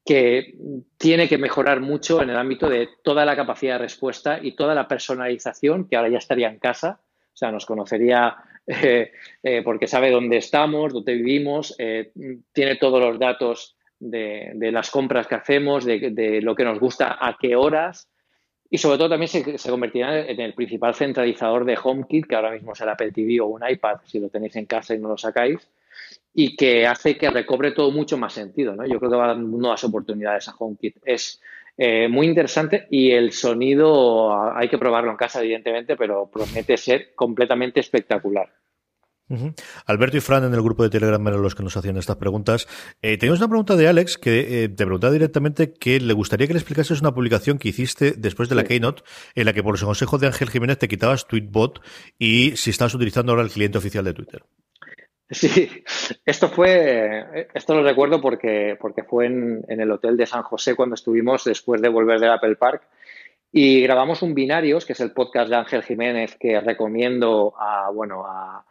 que tiene que mejorar mucho en el ámbito de toda la capacidad de respuesta y toda la personalización que ahora ya estaría en casa. O sea, nos conocería eh, eh, porque sabe dónde estamos, dónde vivimos, tiene todos los datos de, las compras que hacemos, de, lo que nos gusta, a qué horas. Y sobre todo también se, convertirá en el principal centralizador de HomeKit, que ahora mismo es el Apple TV o un iPad, si lo tenéis en casa y no lo sacáis, y que hace que recobre todo mucho más sentido. ¿no? Yo creo que va a dar nuevas oportunidades a HomeKit. Es eh, muy interesante y el sonido hay que probarlo en casa, evidentemente, pero promete ser completamente espectacular. Alberto y Fran en el grupo de Telegram eran los que nos hacían estas preguntas. Eh, tenemos una pregunta de Alex que eh, te preguntaba directamente que le gustaría que le explicases una publicación que hiciste después de la Keynote en la que por los consejos de Ángel Jiménez te quitabas Tweetbot y si estabas utilizando ahora el cliente oficial de Twitter. Sí, esto fue, esto lo recuerdo porque, porque fue en, en el hotel de San José cuando estuvimos después de volver del Apple Park y grabamos un Binarios, que es el podcast de Ángel Jiménez que recomiendo a, bueno, a,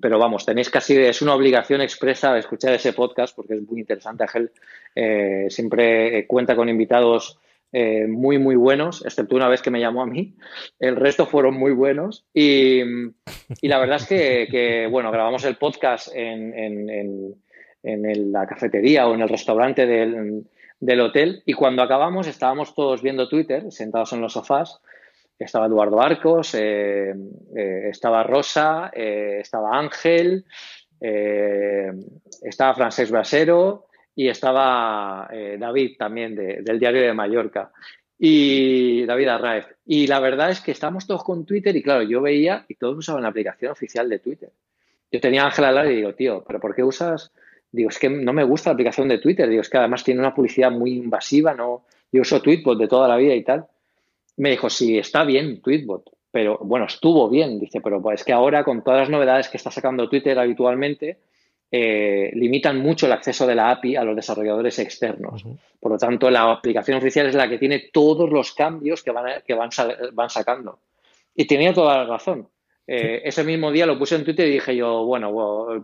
pero vamos, tenéis casi, es una obligación expresa escuchar ese podcast porque es muy interesante. Ángel eh, siempre cuenta con invitados eh, muy, muy buenos, excepto una vez que me llamó a mí. El resto fueron muy buenos. Y, la verdad es que, bueno, grabamos el podcast en, en, en, la cafetería o en el restaurante del, del hotel y cuando acabamos estábamos todos viendo Twitter, sentados en los sofás estaba Eduardo Arcos, eh, eh, estaba Rosa, estaba Ángel, estaba Francesc Brasero y estaba David también del diario de Mallorca y David Arraez. Y la verdad es que estábamos todos con Twitter y claro, yo veía y todos usaban la aplicación oficial de Twitter. Yo tenía a Ángel al lado y digo, tío, ¿pero por qué usas? Digo, es que no me gusta la aplicación de Twitter. Digo, es que además tiene una publicidad muy invasiva, no. Yo uso Tweetbot de toda la vida y tal me dijo, sí, está bien Tweetbot, pero bueno, estuvo bien, dice, pero pues es que ahora con todas las novedades que está sacando Twitter habitualmente, eh, limitan mucho el acceso de la API a los desarrolladores externos. Por lo tanto, la aplicación oficial es la que tiene todos los cambios que van, que van, van sacando. Y tenía toda la razón. Eh, ese mismo día lo puse en Twitter y dije yo, bueno,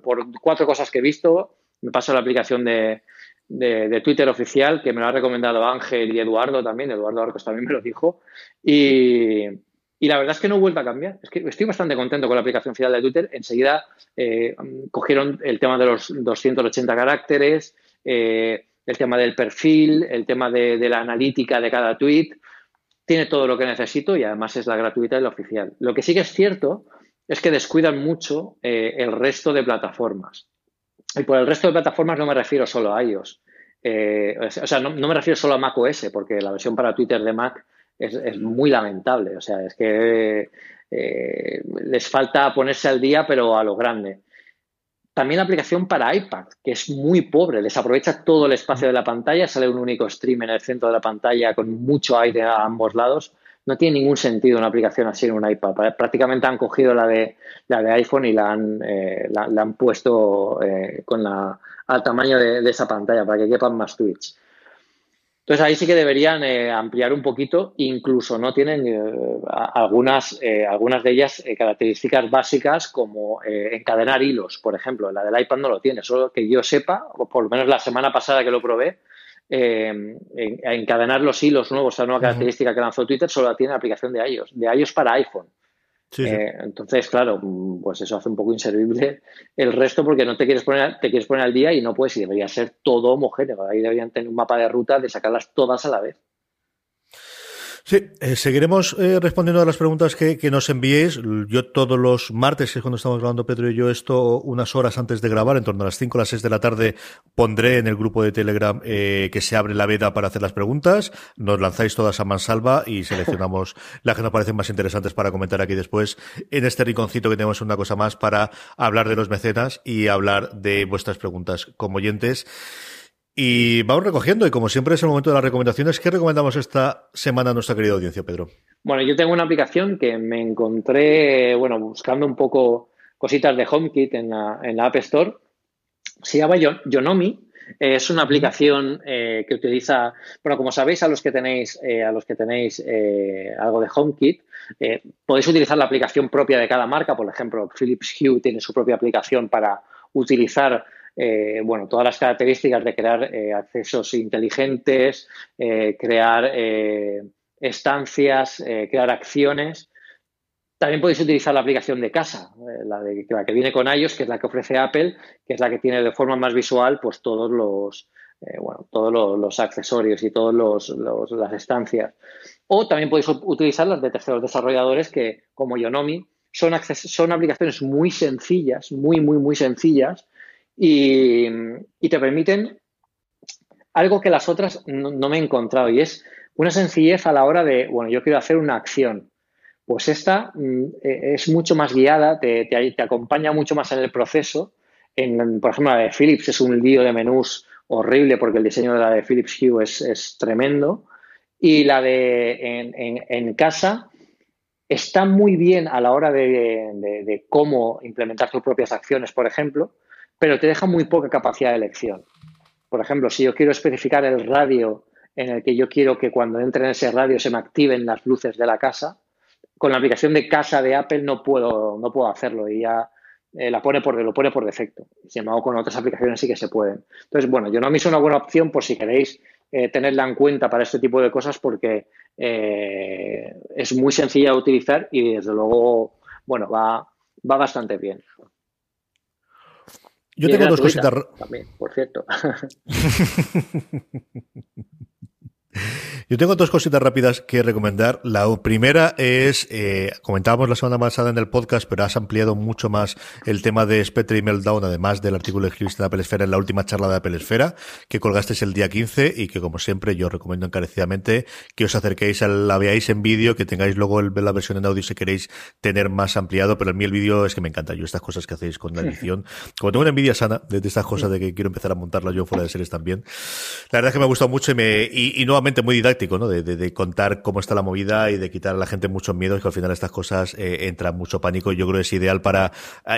por cuatro cosas que he visto, me paso la aplicación de, de, Twitter oficial, que me lo ha recomendado Ángel y Eduardo también, Eduardo Arcos también me lo dijo, y, la verdad es que no he vuelto a cambiar. Es que estoy bastante contento con la aplicación final de Twitter. Enseguida eh, cogieron el tema de los 280 caracteres, eh, el tema del perfil, el tema de, la analítica de cada tweet. Tiene todo lo que necesito y además es la gratuita y la oficial. Lo que sí que es cierto es que descuidan mucho eh, el resto de plataformas. Y por el resto de plataformas no me refiero solo a. Eh, o sea, no, me refiero solo a Mac OS, porque la versión para Twitter de Mac es, muy lamentable. O sea, es que eh, les falta ponerse al día, pero a lo grande. También la aplicación para iPad, que es muy pobre, les aprovecha todo el espacio de la pantalla, sale un único stream en el centro de la pantalla con mucho aire a ambos lados no tiene ningún sentido una aplicación así en un iPad. Prácticamente han cogido la de, la de iPhone y la han, eh, la, han puesto eh, con la, al tamaño de, esa pantalla para que quepan más tweets. Entonces ahí sí que deberían eh, ampliar un poquito, incluso no tienen algunas, algunas de ellas características básicas como encadenar hilos, por ejemplo. La del iPad no lo tiene, solo que yo sepa, o por lo menos la semana pasada que lo probé, eh, encadenar los hilos nuevos, esa nueva característica que lanzó Twitter, solo la tiene la aplicación de iOS, de iOS para iPhone. Eh, entonces, claro, pues eso hace un poco inservible el resto porque no te quieres poner, te quieres poner al día y no puedes y debería ser todo homogéneo. Ahí deberían tener un mapa de ruta de sacarlas todas a la vez. Sí, eh, seguiremos eh, respondiendo a las preguntas que, nos enviéis. Yo todos los martes, que es cuando estamos grabando Pedro y yo esto, unas horas antes de grabar, en torno a las 5 o las 6 de la tarde, pondré en el grupo de Telegram eh, que se abre la veda para hacer las preguntas. Nos lanzáis todas a mansalva y seleccionamos las que nos parecen más interesantes para comentar aquí después en este rinconcito que tenemos una cosa más para hablar de los mecenas y hablar de vuestras preguntas como oyentes. Y vamos recogiendo, y como siempre es el momento de las recomendaciones. ¿Qué recomendamos esta semana a nuestra querida audiencia, Pedro? Bueno, yo tengo una aplicación que me encontré, bueno, buscando un poco cositas de HomeKit en la, en la App Store. Se llama Yonomi Es una aplicación eh, que utiliza, bueno, como sabéis, a los que tenéis, eh, a los que tenéis eh, algo de HomeKit, podéis utilizar la aplicación propia de cada marca. Por ejemplo, Philips Hue tiene su propia aplicación para utilizar bueno, todas las características de crear accesos inteligentes, crear estancias, crear acciones. También podéis utilizar la aplicación de casa, eh, la, de, la que viene con iOS, que es la que ofrece Apple, que es la que tiene de forma más visual pues todos los, eh, bueno, todos los, accesorios y todas las estancias. O también podéis utilizar las de terceros desarrolladores que, como Yonomi, son, son aplicaciones muy sencillas, muy, muy, muy sencillas y, te permiten algo que las otras no, me he encontrado y es una sencillez a la hora de, bueno, yo quiero hacer una acción pues esta mm, e, es mucho más guiada, te, acompaña mucho más en el proceso. En, por ejemplo, la de Philips es un lío de menús horrible porque el diseño de la de Philips Hue es, tremendo. Y la de en, casa está muy bien a la hora de, cómo implementar tus propias acciones, por ejemplo, pero te deja muy poca capacidad de elección. Por ejemplo, si yo quiero especificar el radio en el que yo quiero que cuando entre en ese radio se me activen las luces de la casa, con la aplicación de casa de Apple no puedo, no puedo hacerlo y ya eh, la pone por, lo pone por defecto. Sin embargo, con otras aplicaciones sí que se pueden. Entonces, bueno, yo no me hizo una buena opción por si queréis eh, tenerla en cuenta para este tipo de cosas porque eh, es muy sencilla de utilizar y desde luego, bueno, va, va bastante bien. Yo tengo dos cositas. También, por cierto. Yo tengo dos cositas rápidas que recomendar. La primera es, eh, comentábamos la semana pasada en el podcast, pero has ampliado mucho más el tema de Spectre y Meltdown, además del artículo que escribiste en Apple Esfera en la última charla de Apple Esfera, que colgasteis el día 15 y que, como siempre, yo recomiendo encarecidamente que os acerquéis a la veáis en vídeo, que tengáis luego el, la versión en audio si queréis tener más ampliado, pero a mí el vídeo es que me encanta. Yo estas cosas que hacéis con la edición, como tengo una envidia sana de, estas cosas de que quiero empezar a montarla yo fuera de series también, la verdad es que me ha gustado mucho y, me, y, y nuevamente muy didáctico, ¿no? De, de, contar cómo está la movida y de quitar a la gente muchos miedos, que al final estas cosas eh, entran mucho pánico. Yo creo que es ideal para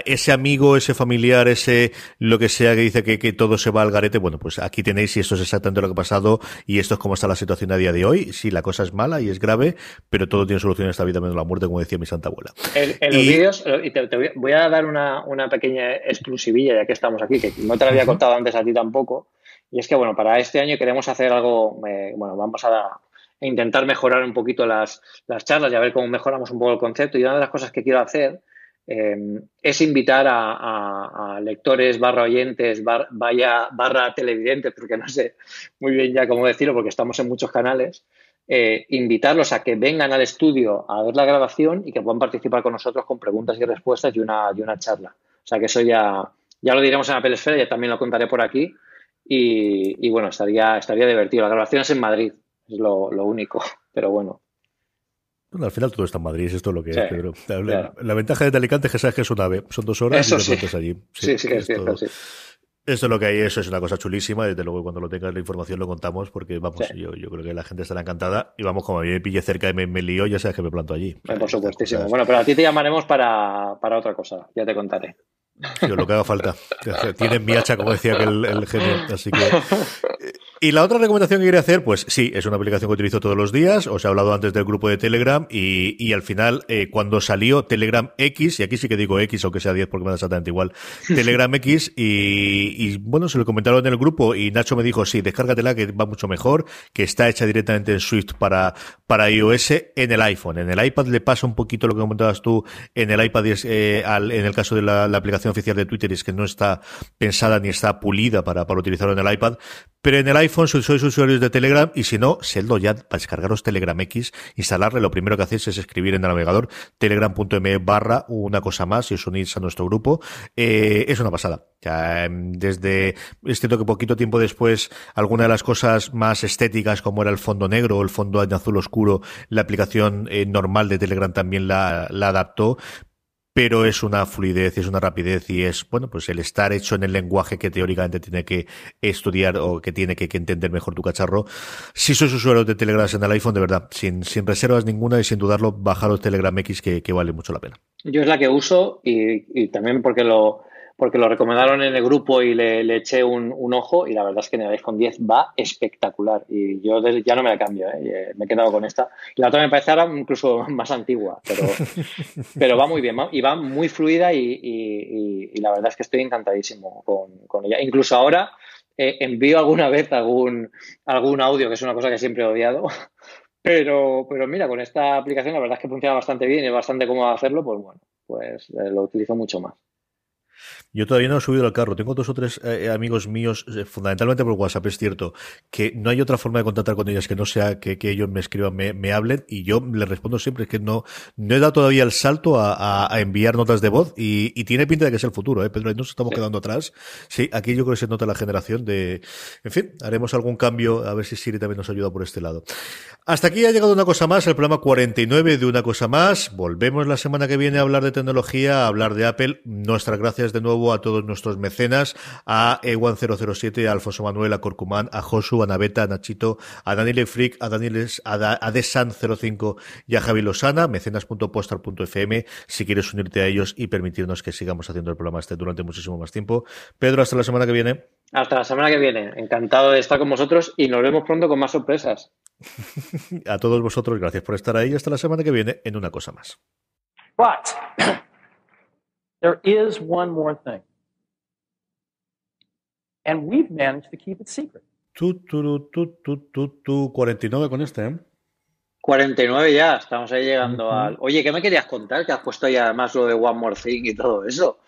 ese amigo, ese familiar, ese lo que sea que dice que, que todo se va al garete. Bueno, pues aquí tenéis y esto es exactamente lo que ha pasado y esto es cómo está la situación a día de hoy. Sí, la cosa es mala y es grave, pero todo tiene solución en esta vida menos la muerte, como decía mi santa abuela. En, los vídeos, eh, y te, voy a dar una, una pequeña exclusivilla ya que estamos aquí, que no te la había contado antes a ti tampoco. Y es que, bueno, para este año queremos hacer algo, bueno, vamos a, intentar mejorar un poquito las, las, charlas y a ver cómo mejoramos un poco el concepto. Y una de las cosas que quiero hacer em, es invitar a, lectores, barra oyentes, vaya, barra televidentes, porque no sé muy bien ya cómo decirlo, porque estamos en muchos canales, eh, invitarlos a que vengan al estudio a ver la grabación y que puedan participar con nosotros con preguntas y respuestas y una, y una charla. O sea que eso ya, ya lo diremos en Apple Esfera, ya también lo contaré por aquí. Y, y, bueno, estaría, estaría divertido. La grabación es en Madrid, es lo, único, pero bueno. Bueno, al final todo está en Madrid, esto es lo que es, Pedro. La, ventaja de Alicante es que sabes que es una ave, son dos horas y te sí. allí. Sí, sí, es cierto, sí. Esto es lo que hay, eso es una cosa chulísima. Desde luego, cuando lo tengas la información lo contamos, porque vamos, yo, yo creo que la gente estará encantada. Y vamos, como a mí me pille cerca y me, me lío, ya sabes que me planto allí. por supuestísimo. Bueno, pero a ti te llamaremos para, para otra cosa, ya te contaré. Lo que haga falta. Tienen mi hacha, como decía el, el genio. Así que y la otra recomendación que quería hacer, pues sí, es una aplicación que utilizo todos los días. Os he hablado antes del grupo de Telegram y, y al final, eh, cuando salió Telegram X, y aquí sí que digo X, aunque sea 10 porque me da exactamente igual, Telegram X, y, y, bueno, se lo comentaron en el grupo y Nacho me dijo, sí, descárgatela que va mucho mejor, que está hecha directamente en Swift para, para iOS en el iPhone. En el iPad le pasa un poquito lo que comentabas tú en el iPad, eh, al, en el caso de la, la, aplicación oficial de Twitter, es que no está pensada ni está pulida para, para utilizarlo en el iPad, pero en el iPhone, si sois usuarios de Telegram, y si no, Seldo ya para descargaros Telegram X, instalarle, lo primero que hacéis es escribir en el navegador telegram.me barra una cosa más y os unís a nuestro grupo. Eh, es una pasada. Ya, em, desde, es cierto que poquito tiempo después, alguna de las cosas más estéticas, como era el fondo negro o el fondo azul oscuro, la aplicación eh, normal de Telegram también la adaptó, pero es una fluidez, es una rapidez y es, bueno, pues el estar hecho en el lenguaje que teóricamente tiene que estudiar o que tiene que, entender mejor tu cacharro. Si sois usuarios de Telegram en el iPhone, de verdad, sin, sin reservas ninguna y sin dudarlo, bajaros Telegram X que, vale mucho la pena. Yo es la que uso y, también porque lo, porque lo recomendaron en el grupo y le, eché un, ojo y la verdad es que en el iPhone 10 va espectacular y yo ya no me la cambio, ¿eh? me he quedado con esta. La otra me parece ahora incluso más antigua, pero, pero va muy bien y va muy fluida y, la verdad es que estoy encantadísimo con, ella. Incluso ahora eh, envío alguna vez algún, algún audio, que es una cosa que siempre he odiado, pero, pero mira, con esta aplicación la verdad es que funciona bastante bien y es bastante cómodo hacerlo, pues bueno, pues eh, lo utilizo mucho más. Yo todavía no he subido al carro. Tengo dos o tres eh, eh, amigos míos, eh, fundamentalmente por WhatsApp, es cierto, que no hay otra forma de contactar con ellas que no sea que, ellos me escriban, me, hablen, y yo les respondo siempre es que no, no he dado todavía el salto a, enviar notas de voz, y, tiene pinta de que es el futuro, ¿eh? Pedro, nos estamos quedando atrás. Sí, aquí yo creo que se nota la generación de, en fin, haremos algún cambio, a ver si Siri también nos ayuda por este lado. Hasta aquí ha llegado una cosa más, el programa 49 de una cosa más. Volvemos la semana que viene a hablar de tecnología, a hablar de Apple. Nuestras gracias de nuevo a todos nuestros mecenas, a Ewan007, a Alfonso Manuel, a Corcumán, a Josu, a Naveta, a Nachito, a Daniel Frick, a Daniel, a, Desan05 y a Javi Losana, mecenas.postar.fm, si quieres unirte a ellos y permitirnos que sigamos haciendo el programa este durante muchísimo más tiempo. Pedro, hasta la semana que viene. Hasta la semana que viene. Encantado de estar con vosotros y nos vemos pronto con más sorpresas. A todos vosotros, gracias por estar ahí. Hasta la semana que viene en una cosa más. But there is one more thing. And we've managed to keep it secret. Tú, tú, tú, tú, tú, 49 con este, ¿eh? 49 ya, estamos ahí llegando al... Oye, ¿qué me querías contar? Que has puesto ya además lo de One More Thing y todo eso.